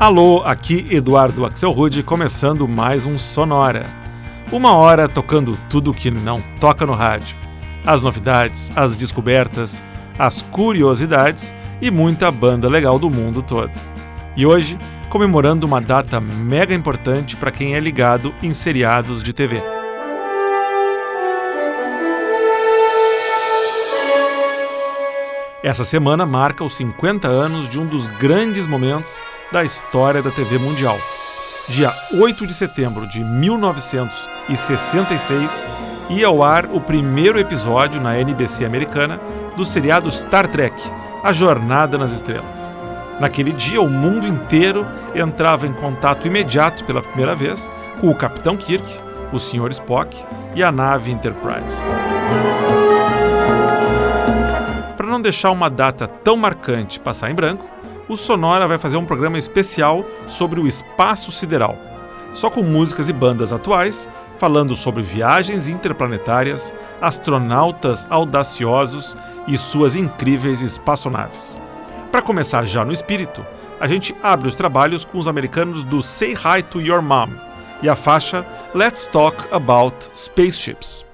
Alô, aqui Eduardo Axel Rude, começando mais um Sonora. Uma hora tocando tudo que não toca no rádio. As novidades, as descobertas, as curiosidades e muita banda legal do mundo todo. E hoje, comemorando uma data mega importante para quem é ligado em seriados de TV. Essa semana marca os 50 anos de um dos grandes momentos da história da TV mundial. Dia 8 de setembro de 1966, ia ao ar o primeiro episódio na NBC americana do seriado Star Trek A Jornada nas Estrelas. Naquele dia, o mundo inteiro entrava em contato imediato pela primeira vez com o Capitão Kirk, o Sr. Spock e a nave Enterprise. Para não deixar uma data tão marcante passar em branco, o Sonora vai fazer um programa especial sobre o espaço sideral, só com músicas e bandas atuais, falando sobre viagens interplanetárias, astronautas audaciosos e suas incríveis espaçonaves. Para começar já no espírito, a gente abre os trabalhos com os americanos do Say Hi to Your Mom e a faixa Let's Talk About Spaceships.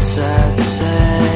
outside sad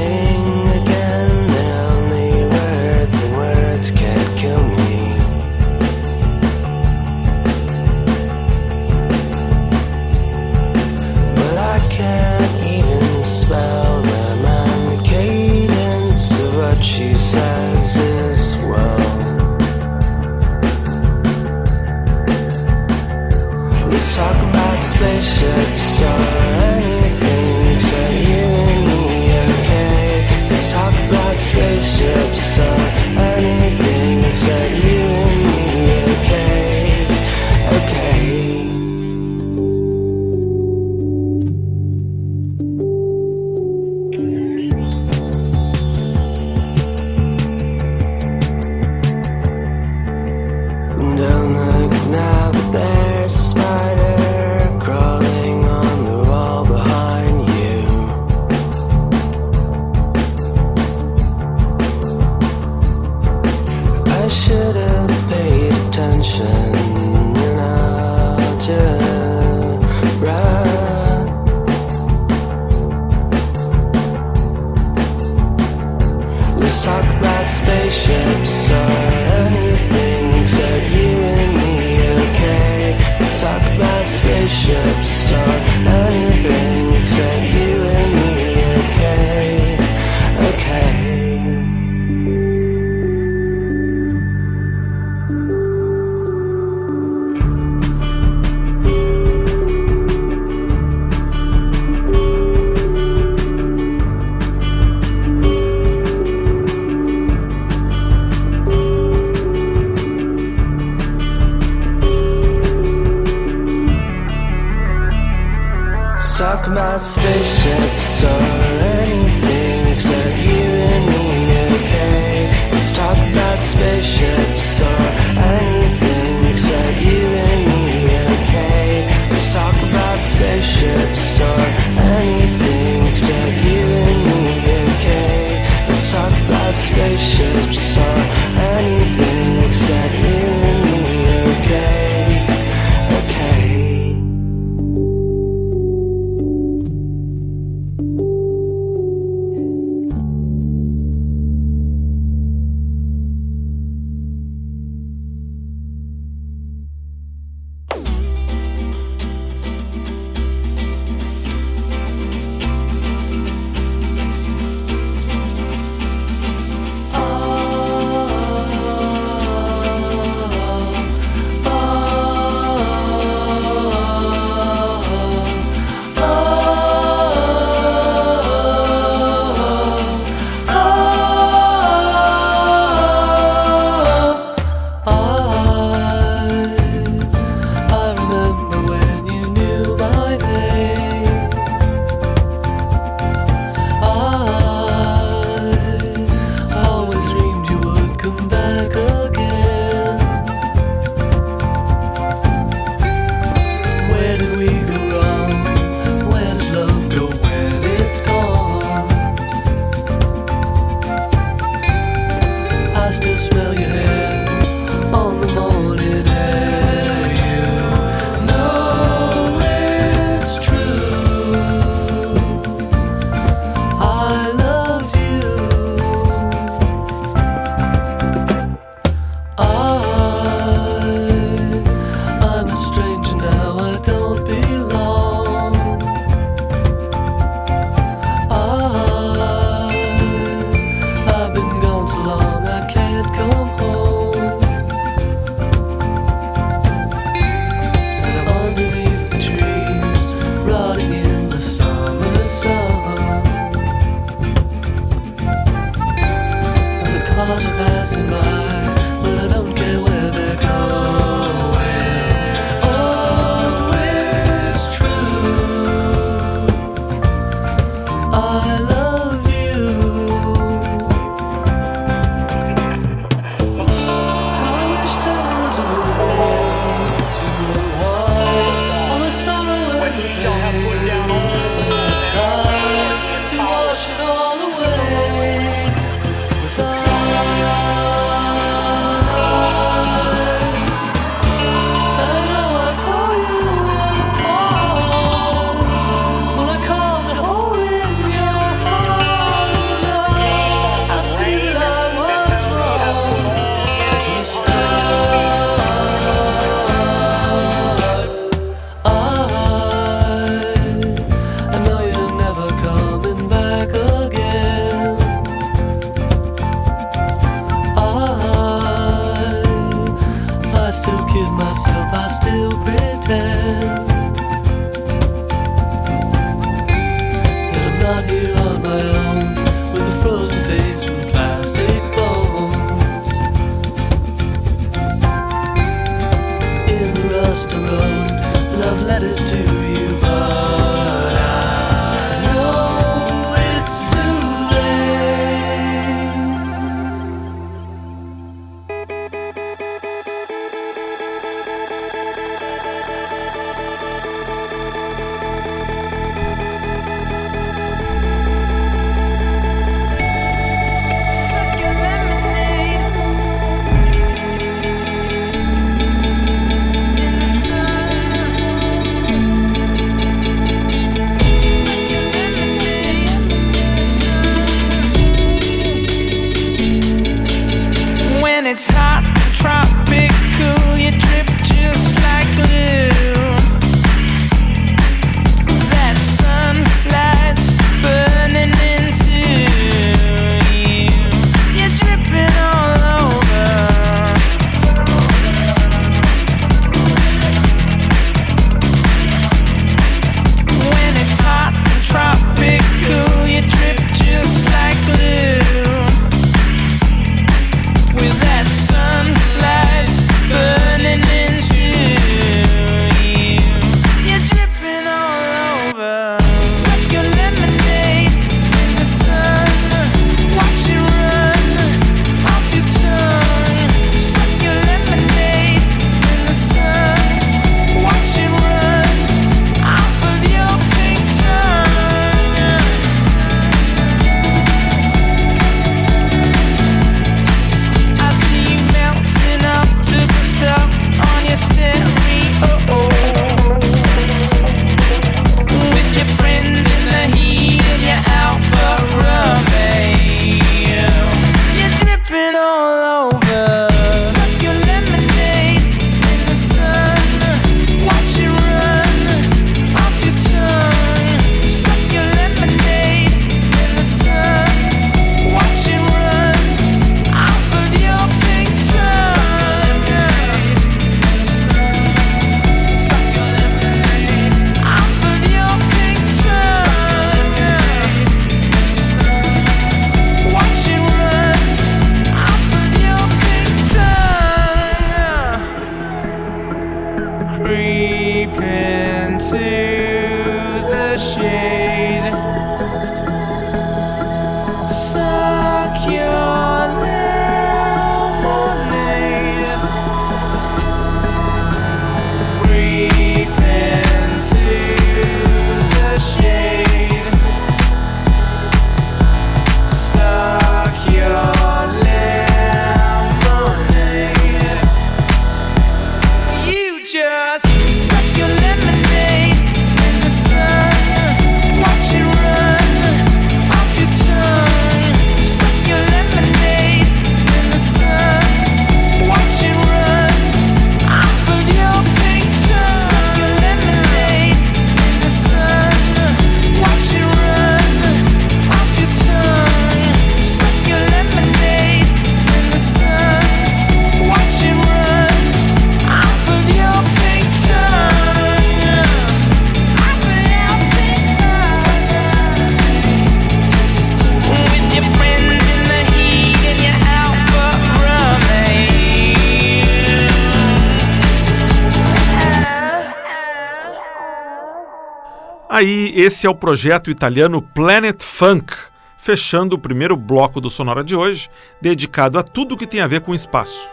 Aí, esse é o projeto italiano Planet Funk, fechando o primeiro bloco do Sonora de hoje, dedicado a tudo que tem a ver com espaço.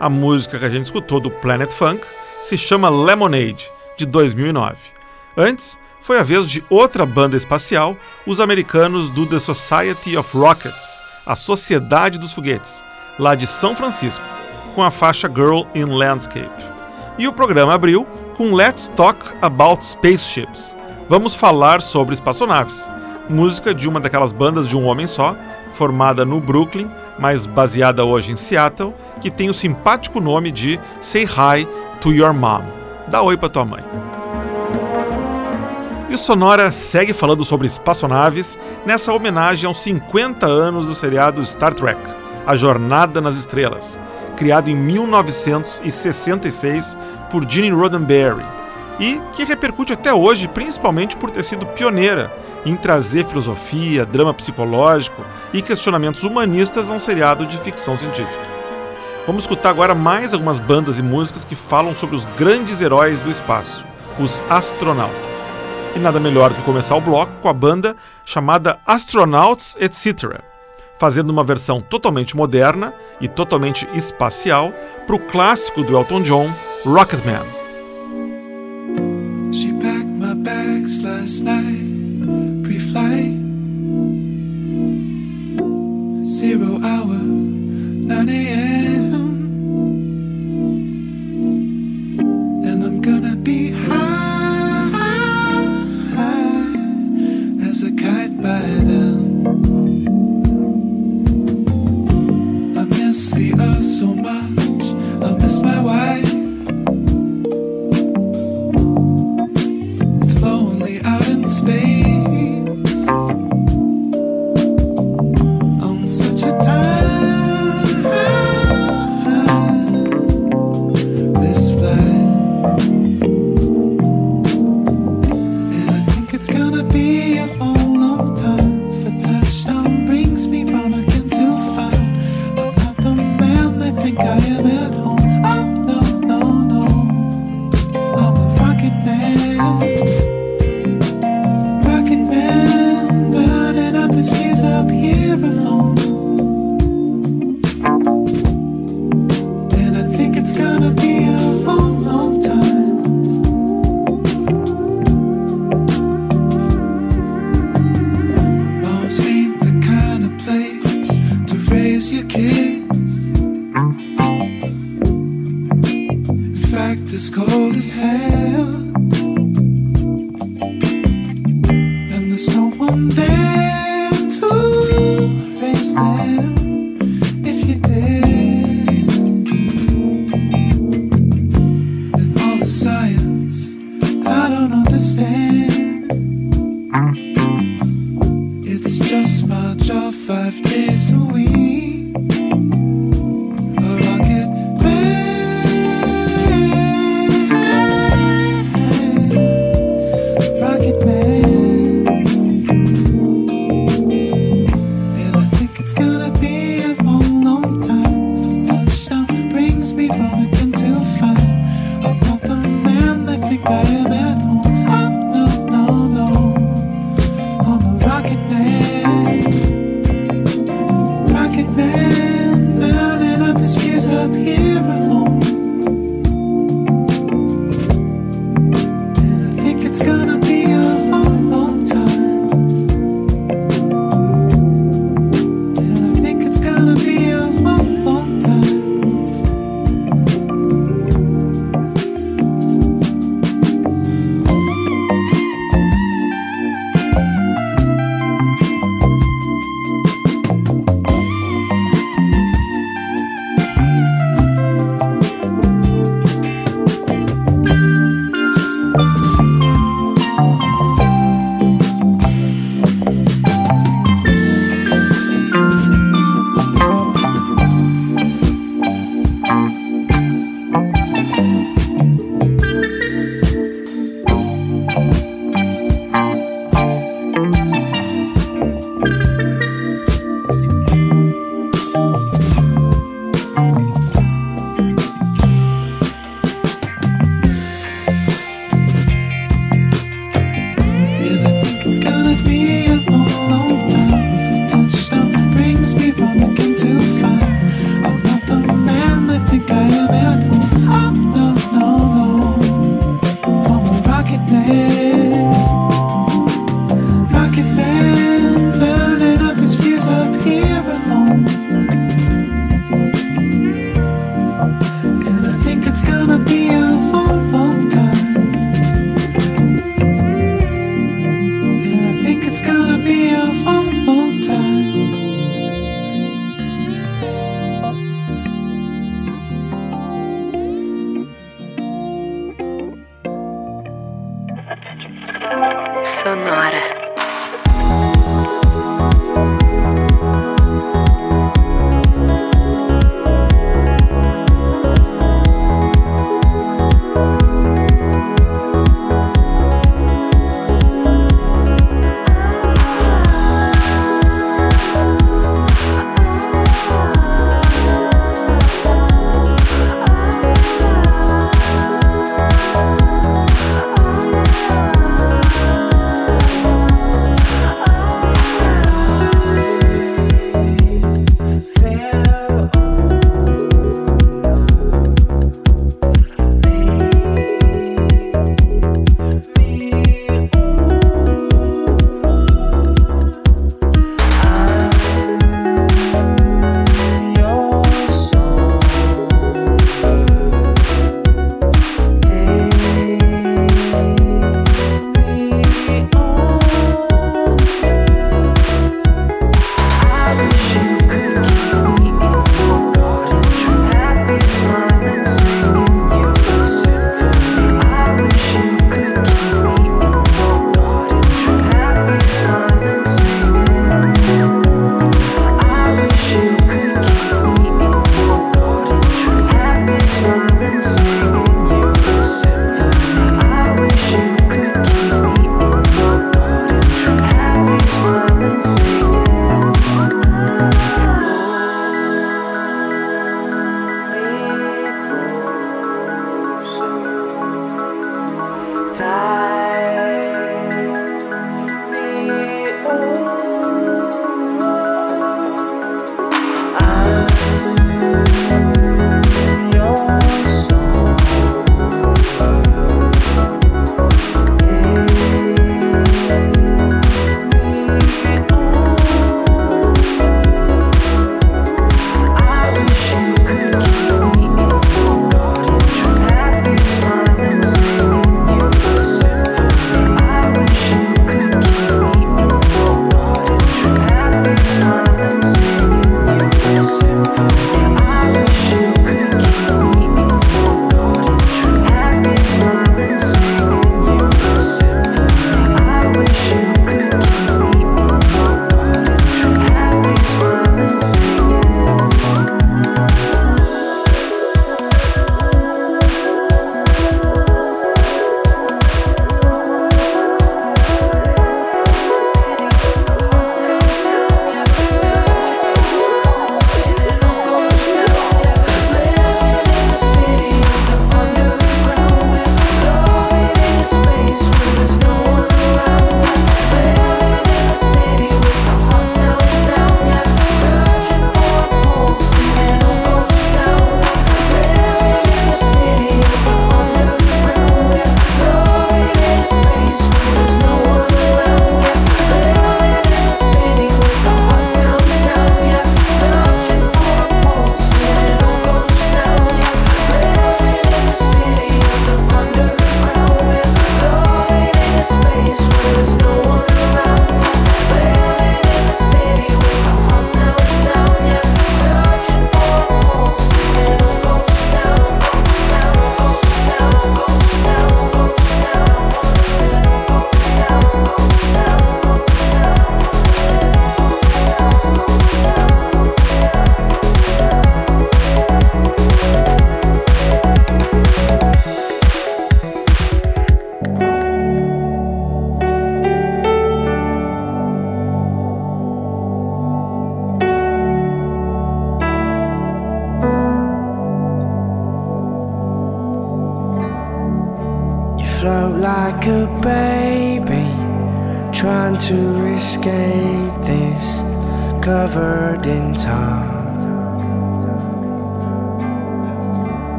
A música que a gente escutou do Planet Funk se chama Lemonade, de 2009. Antes, foi a vez de outra banda espacial, os americanos do The Society of Rockets, a Sociedade dos Foguetes, lá de São Francisco, com a faixa Girl in Landscape. E o programa abriu com Let's Talk About Spaceships, vamos falar sobre espaçonaves, música de uma daquelas bandas de um homem só, formada no Brooklyn, mas baseada hoje em Seattle, que tem o simpático nome de Say Hi to Your Mom. Dá oi pra tua mãe. E o Sonora segue falando sobre espaçonaves nessa homenagem aos 50 anos do seriado Star Trek, A Jornada nas Estrelas, criado em 1966 por Gene Roddenberry e que repercute até hoje, principalmente por ter sido pioneira em trazer filosofia, drama psicológico e questionamentos humanistas a um seriado de ficção científica. Vamos escutar agora mais algumas bandas e músicas que falam sobre os grandes heróis do espaço, os astronautas. E nada melhor do que começar o bloco com a banda chamada Astronauts Etc., fazendo uma versão totalmente moderna e totalmente espacial para o clássico do Elton John, Rocketman. She packed my bags last night, pre-flight. Zero hour, 9 a.m. And I'm gonna be high, high as a kite by then. I miss the earth so much, I miss my wife.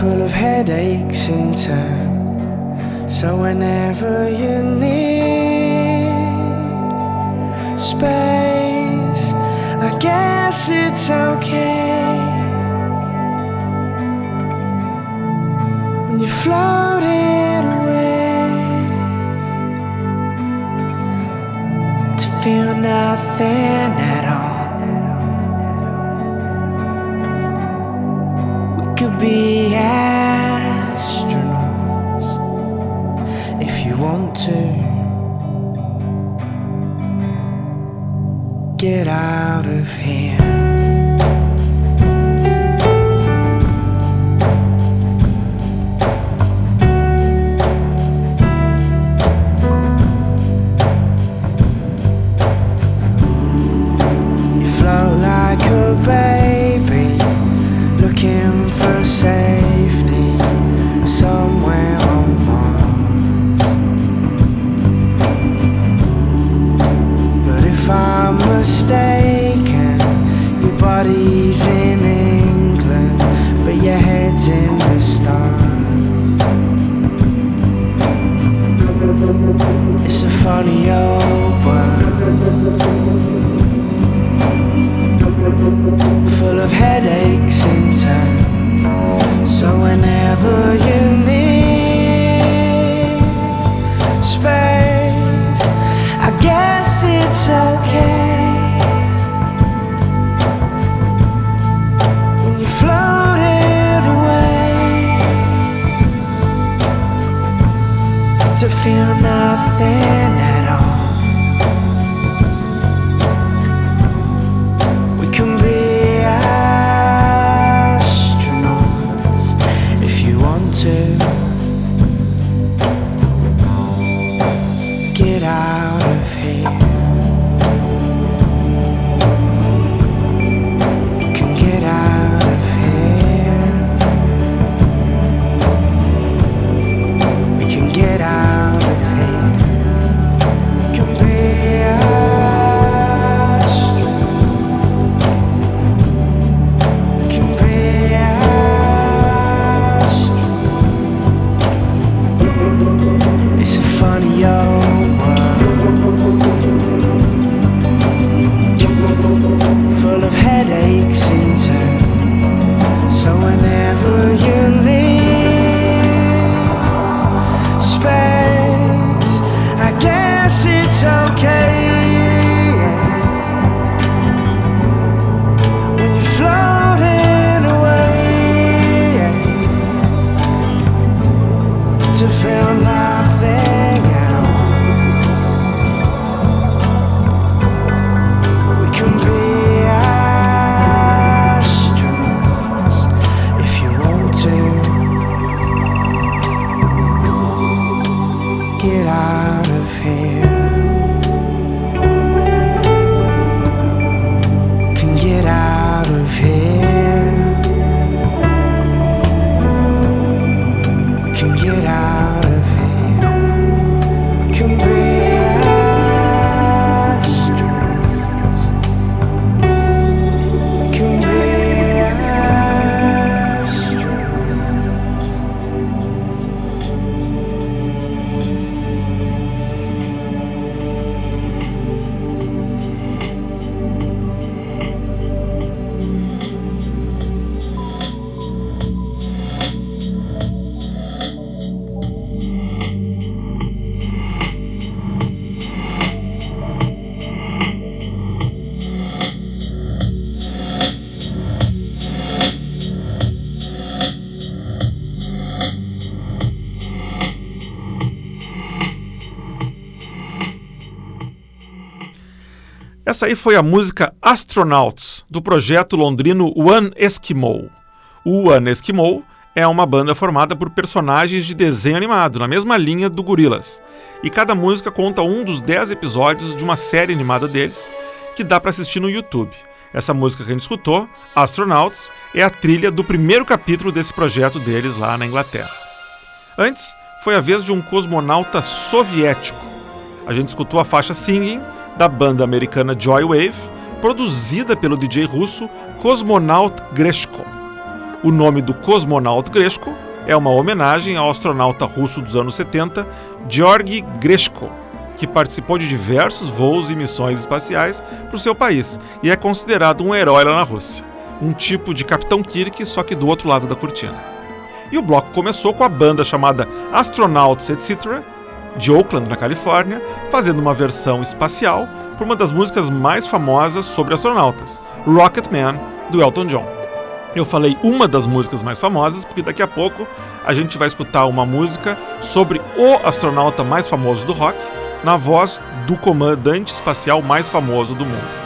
Full of headaches in turn. So whenever you need space, I guess it's okay. When you floated away to feel nothing at all. could be Get out of out of here. Essa aí foi a música Astronauts, do projeto londrino One Eskimo. O One Eskimo é uma banda formada por personagens de desenho animado, na mesma linha do Gorillaz. E cada música conta um dos 10 episódios de uma série animada deles, que dá para assistir no YouTube. Essa música que a gente escutou, Astronauts, é a trilha do primeiro capítulo desse projeto deles lá na Inglaterra. Antes, foi a vez de um cosmonauta soviético. A gente escutou a faixa Singing, da banda americana Joy Wave, produzida pelo DJ russo Cosmonaut Greshko. O nome do cosmonauta Greshko é uma homenagem ao astronauta russo dos anos 70, Georgy Greshko, que participou de diversos voos e missões espaciais para o seu país e é considerado um herói lá na Rússia. Um tipo de Capitão Kirk, só que do outro lado da cortina. E o bloco começou com a banda chamada Astronauts Etc., de Oakland, na Califórnia, fazendo uma versão espacial por uma das músicas mais famosas sobre astronautas, Rocket Man, do Elton John. Eu falei uma das músicas mais famosas, porque daqui a pouco a gente vai escutar uma música sobre o astronauta mais famoso do rock, na voz do comandante espacial mais famoso do mundo.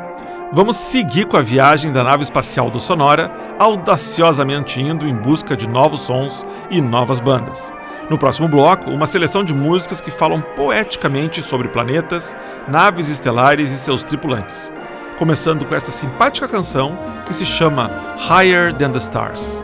Vamos seguir com a viagem da nave espacial do Sonora, audaciosamente indo em busca de novos sons e novas bandas. No próximo bloco, uma seleção de músicas que falam poeticamente sobre planetas, naves estelares e seus tripulantes. Começando com esta simpática canção que se chama Higher Than the Stars.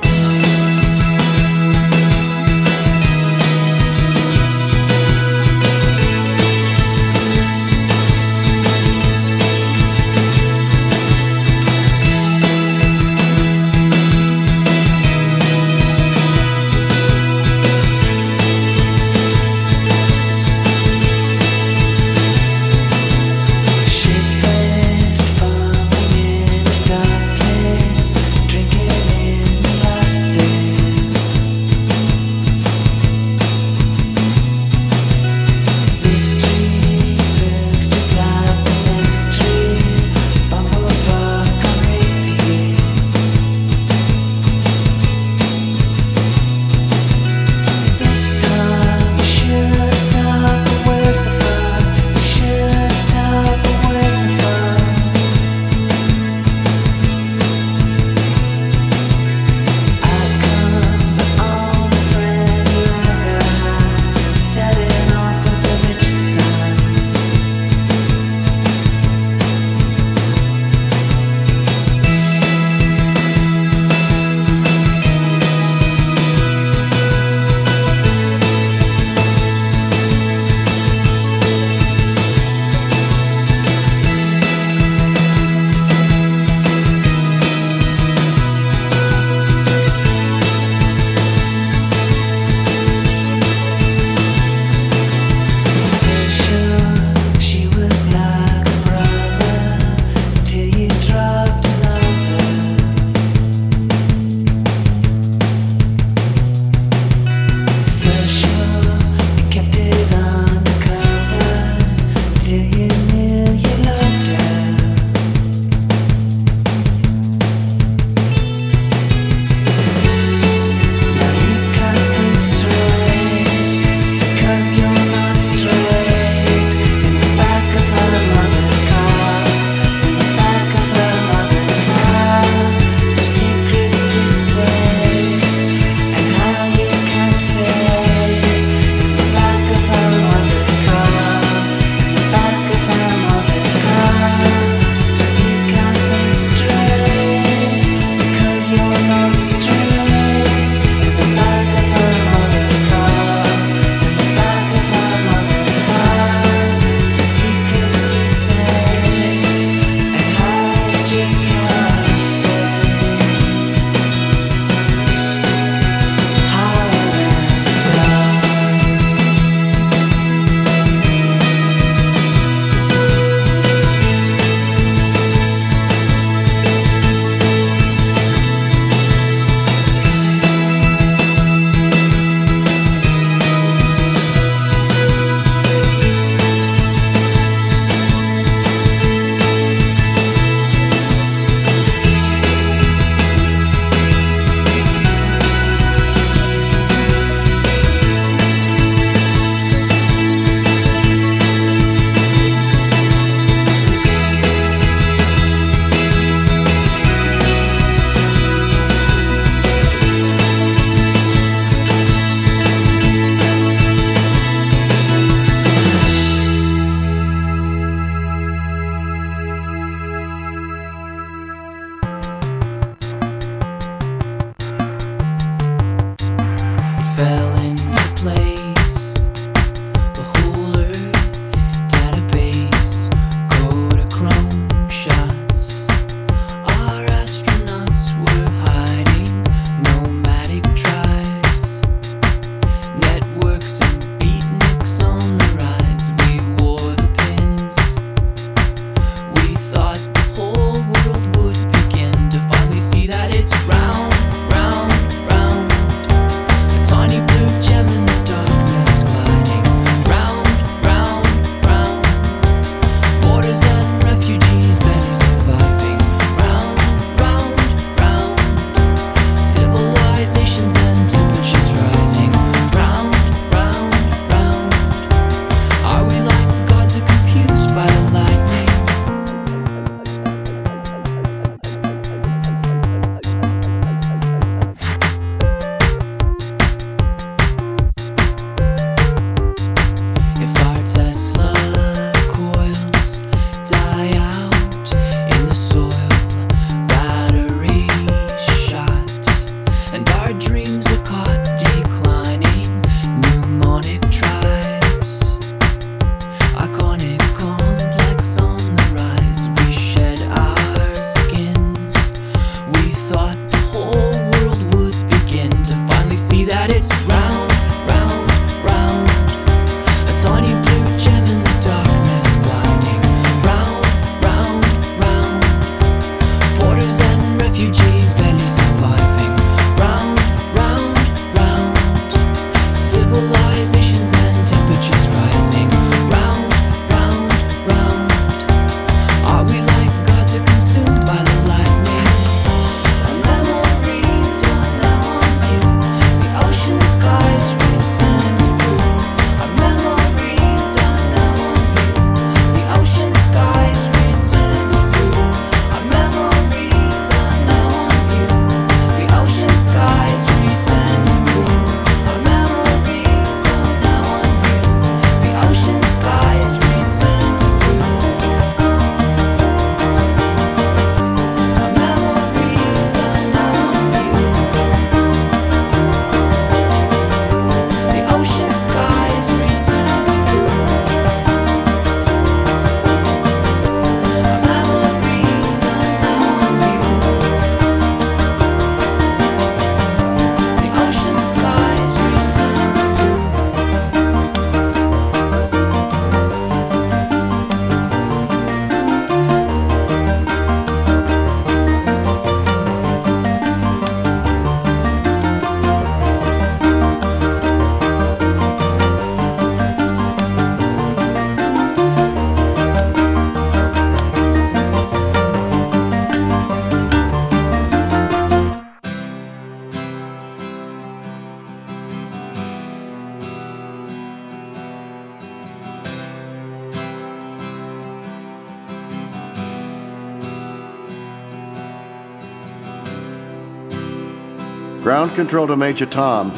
Control to Major Tom.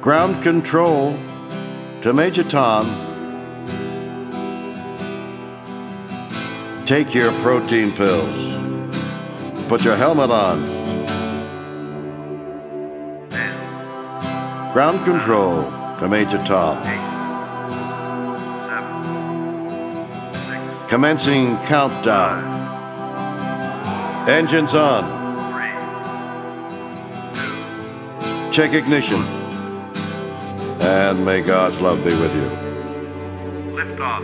Ground control to Major Tom. Take your protein pills. Put your helmet on. Ground control to Major Tom. Commencing countdown. Engines on. Check ignition. And may God's love be with you. Lift off.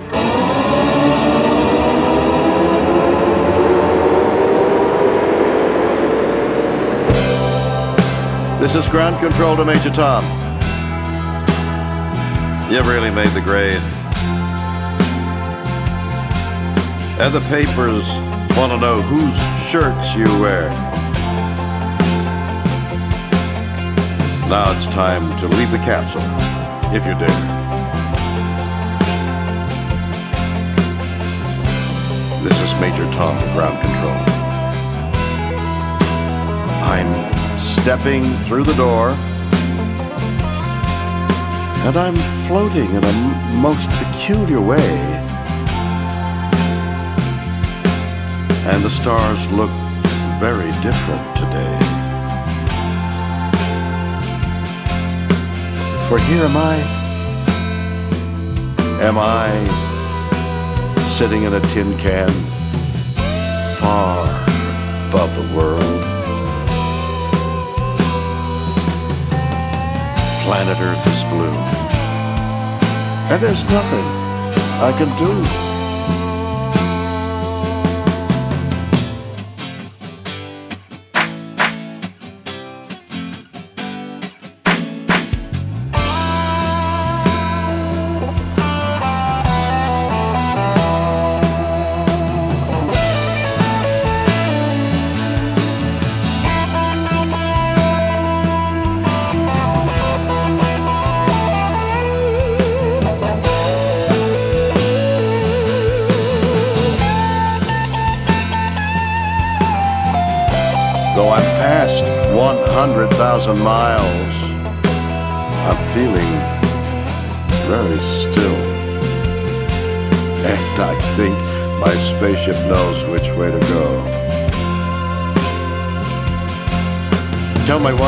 This is ground control to Major Tom. You've really made the grade. And the papers want to know whose shirts you wear. Now it's time to leave the capsule, if you dare. This is Major Tom, ground control. I'm stepping through the door, and I'm floating in a most peculiar way. And the stars look very different today. For here am I. Am I sitting in a tin can far above the world? planet Earth is blue. And there's nothing I can do.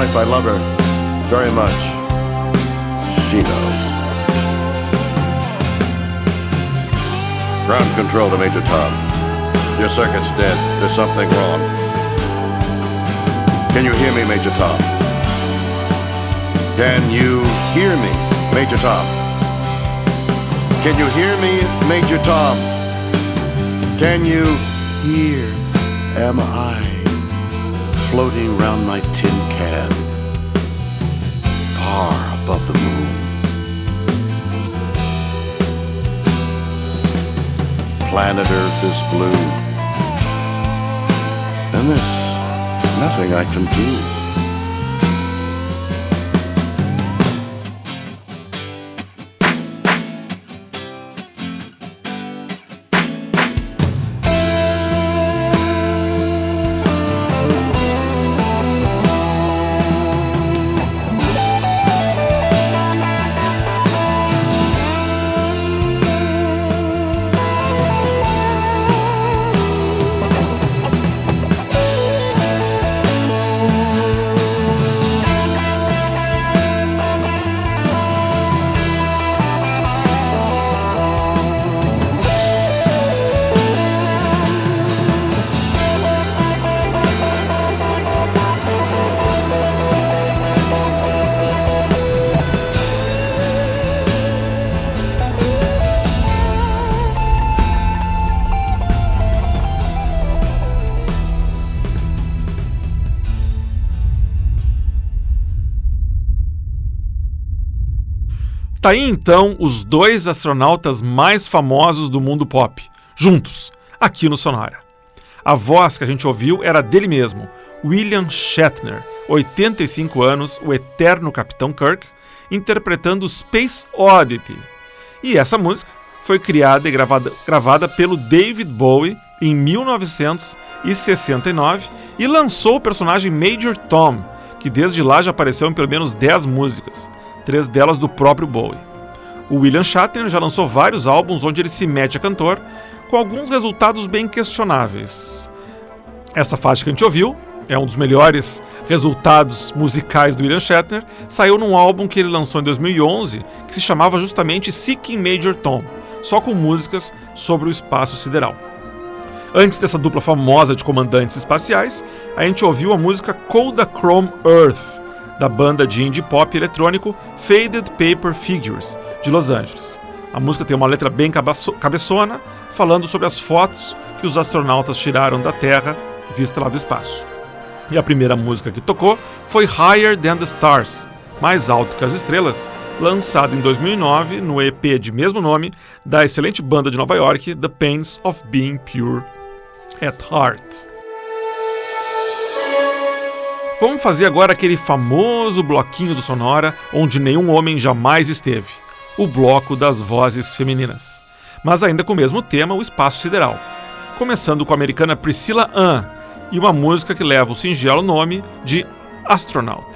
Wife I love her very much. She knows. Ground control to Major Tom. Your circuit's dead. There's something wrong. Can you hear me, Major Tom? Can you hear me, Major Tom? Can you hear me, Major Tom? Can you hear? Am I floating round my tin can, far above the moon? Planet Earth is blue, and there's nothing I can do. Tá aí então os dois astronautas mais famosos do mundo pop, juntos, aqui no Sonora. A voz que a gente ouviu era dele mesmo, William Shatner, 85 anos, o eterno Capitão Kirk, interpretando Space Oddity. E essa música foi criada e gravada, gravada pelo David Bowie em 1969 e lançou o personagem Major Tom, que desde lá já apareceu em pelo menos 10 músicas, três delas do próprio Bowie. O William Shatner já lançou vários álbuns onde ele se mete a cantor, com alguns resultados bem questionáveis. Essa faixa que a gente ouviu é um dos melhores resultados musicais do William Shatner, saiu num álbum que ele lançou em 2011 que se chamava justamente Seeking Major Tom, só com músicas sobre o espaço sideral. Antes dessa dupla famosa de comandantes espaciais, a gente ouviu a música Chrome Earth, da banda de indie pop eletrônico Faded Paper Figures, de Los Angeles. A música tem uma letra bem cabeçona, falando sobre as fotos que os astronautas tiraram da Terra, vista lá do espaço. E a primeira música que tocou foi Higher Than the Stars, Mais Alto que as Estrelas, lançado em 2009 no EP de mesmo nome da excelente banda de Nova York, The Pains of Being Pure at Heart. Vamos fazer agora aquele famoso bloquinho do Sonora onde nenhum homem jamais esteve o bloco das vozes femininas. Mas ainda com o mesmo tema, o espaço sideral. Começando com a americana Priscilla Ann e uma música que leva o singelo nome de Astronaut.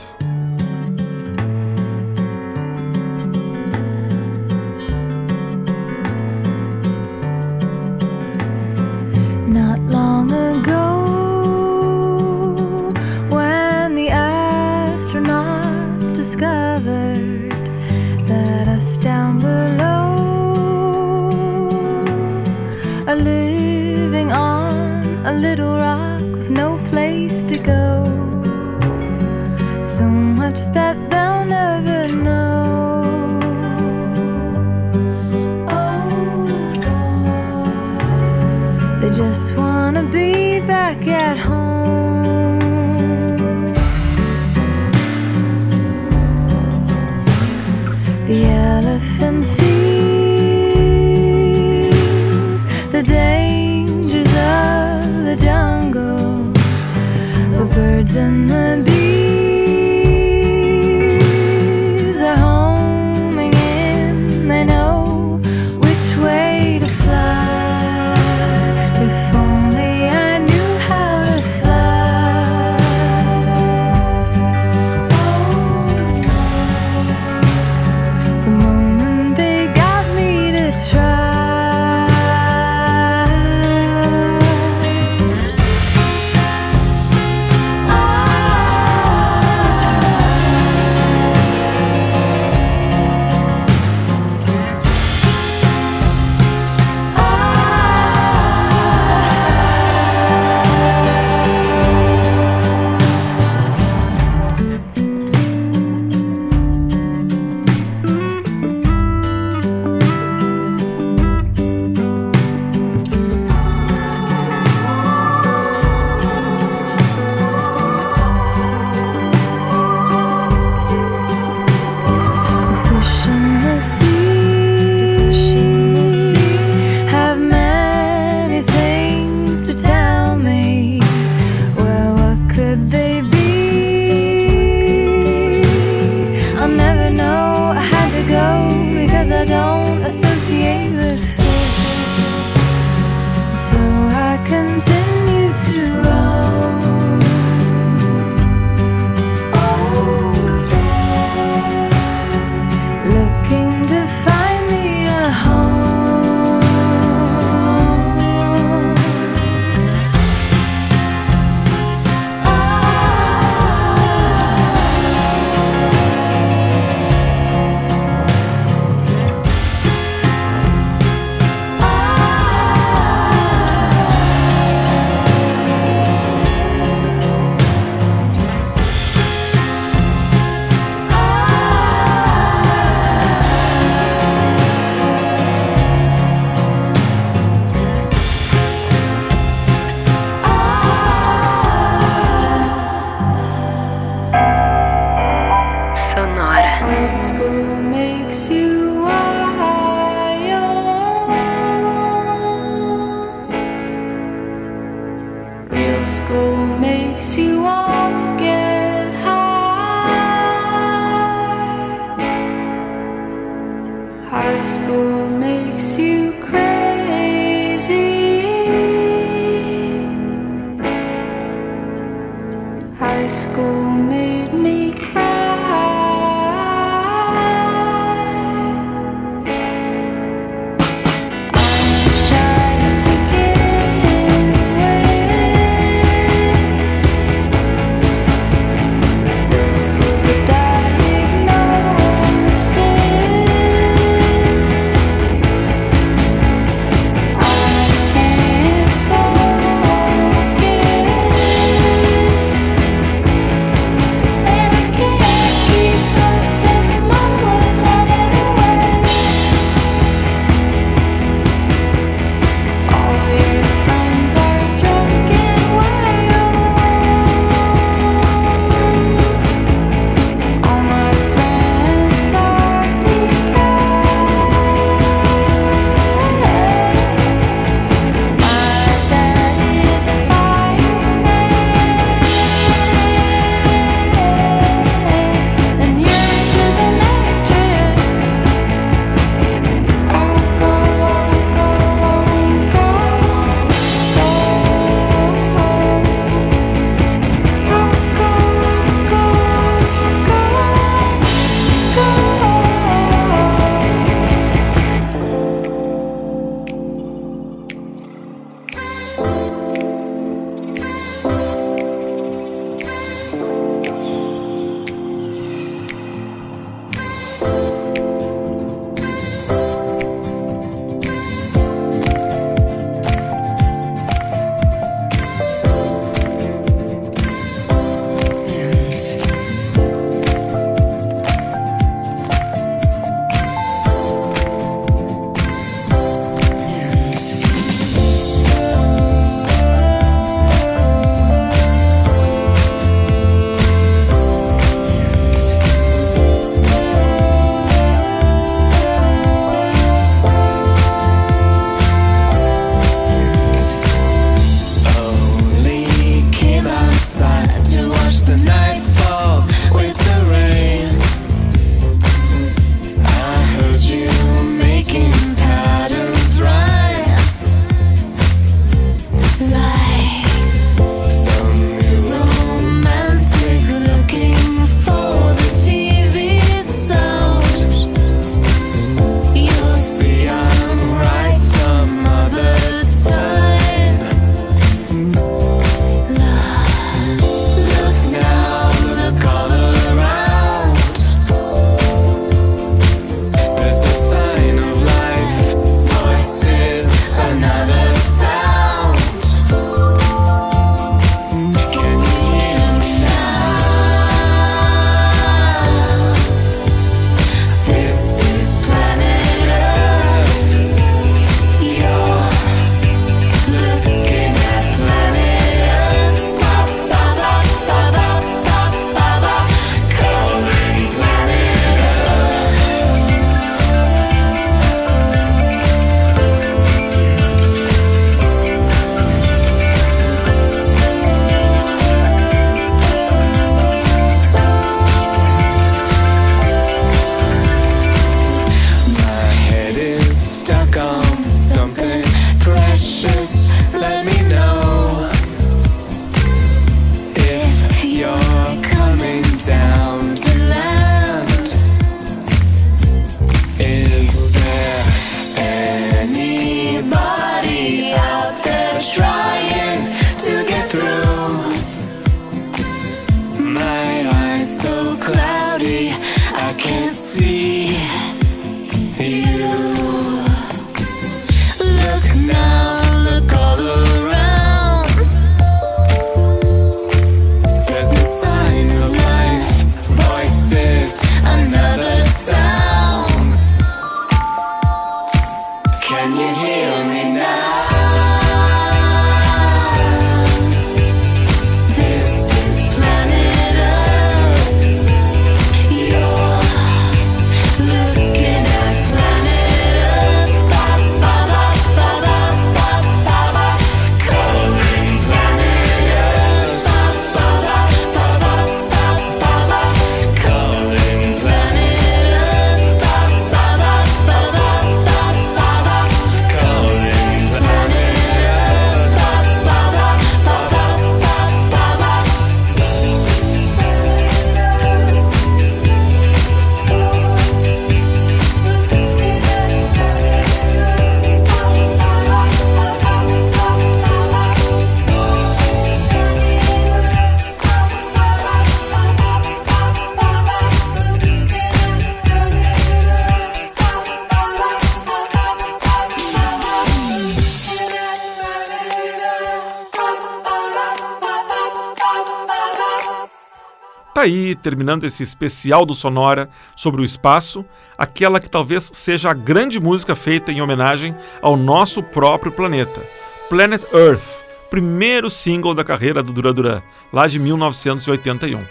Aí, terminando esse especial do Sonora sobre o espaço, aquela que talvez seja a grande música feita em homenagem ao nosso próprio planeta, Planet Earth, primeiro single da carreira do Duran Duran, lá de 1981.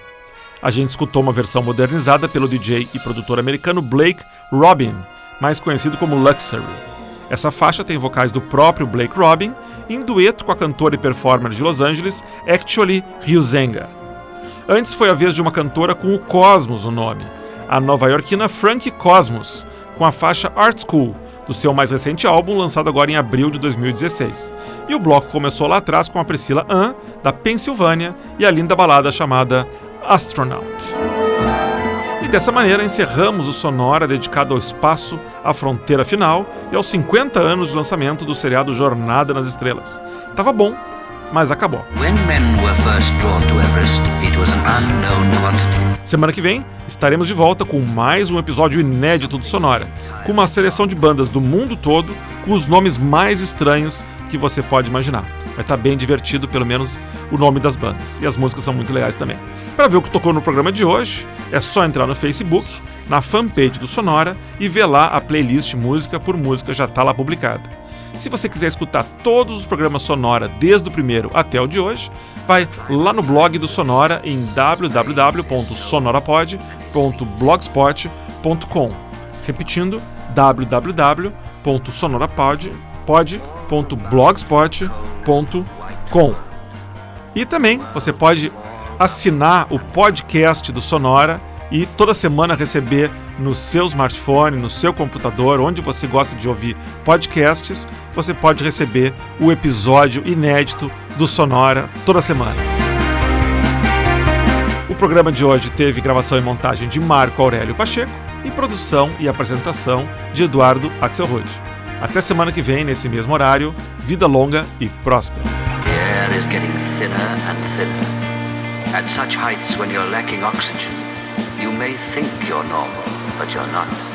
A gente escutou uma versão modernizada pelo DJ e produtor americano Blake Robin, mais conhecido como Luxury. Essa faixa tem vocais do próprio Blake Robin, em dueto com a cantora e performer de Los Angeles, Actually Ryuzenga. Antes foi a vez de uma cantora com o Cosmos no nome, a nova-iorquina Frankie Cosmos, com a faixa Art School, do seu mais recente álbum lançado agora em abril de 2016. E o bloco começou lá atrás com a Priscila Ann, da Pensilvânia, e a linda balada chamada Astronaut. E dessa maneira encerramos o Sonora dedicado ao espaço, à fronteira final e aos 50 anos de lançamento do seriado Jornada nas Estrelas. Tava bom, mas acabou. Semana que vem estaremos de volta com mais um episódio inédito do Sonora, com uma seleção de bandas do mundo todo com os nomes mais estranhos que você pode imaginar. Vai estar bem divertido, pelo menos o nome das bandas. E as músicas são muito legais também. Para ver o que tocou no programa de hoje, é só entrar no Facebook, na fanpage do Sonora e ver lá a playlist música por música já está lá publicada. Se você quiser escutar todos os programas Sonora desde o primeiro até o de hoje, vai lá no blog do Sonora em www.sonorapod.blogspot.com. Repetindo, www.sonorapod.blogspot.com. E também você pode assinar o podcast do Sonora e toda semana receber no seu smartphone, no seu computador, onde você gosta de ouvir podcasts, você pode receber o episódio inédito do Sonora toda semana. O programa de hoje teve gravação e montagem de Marco Aurélio Pacheco e produção e apresentação de Eduardo Axelrod. Até semana que vem, nesse mesmo horário. Vida longa e próspera. The. At such heights when you're lacking oxygen, you may think you're normal, but you're not.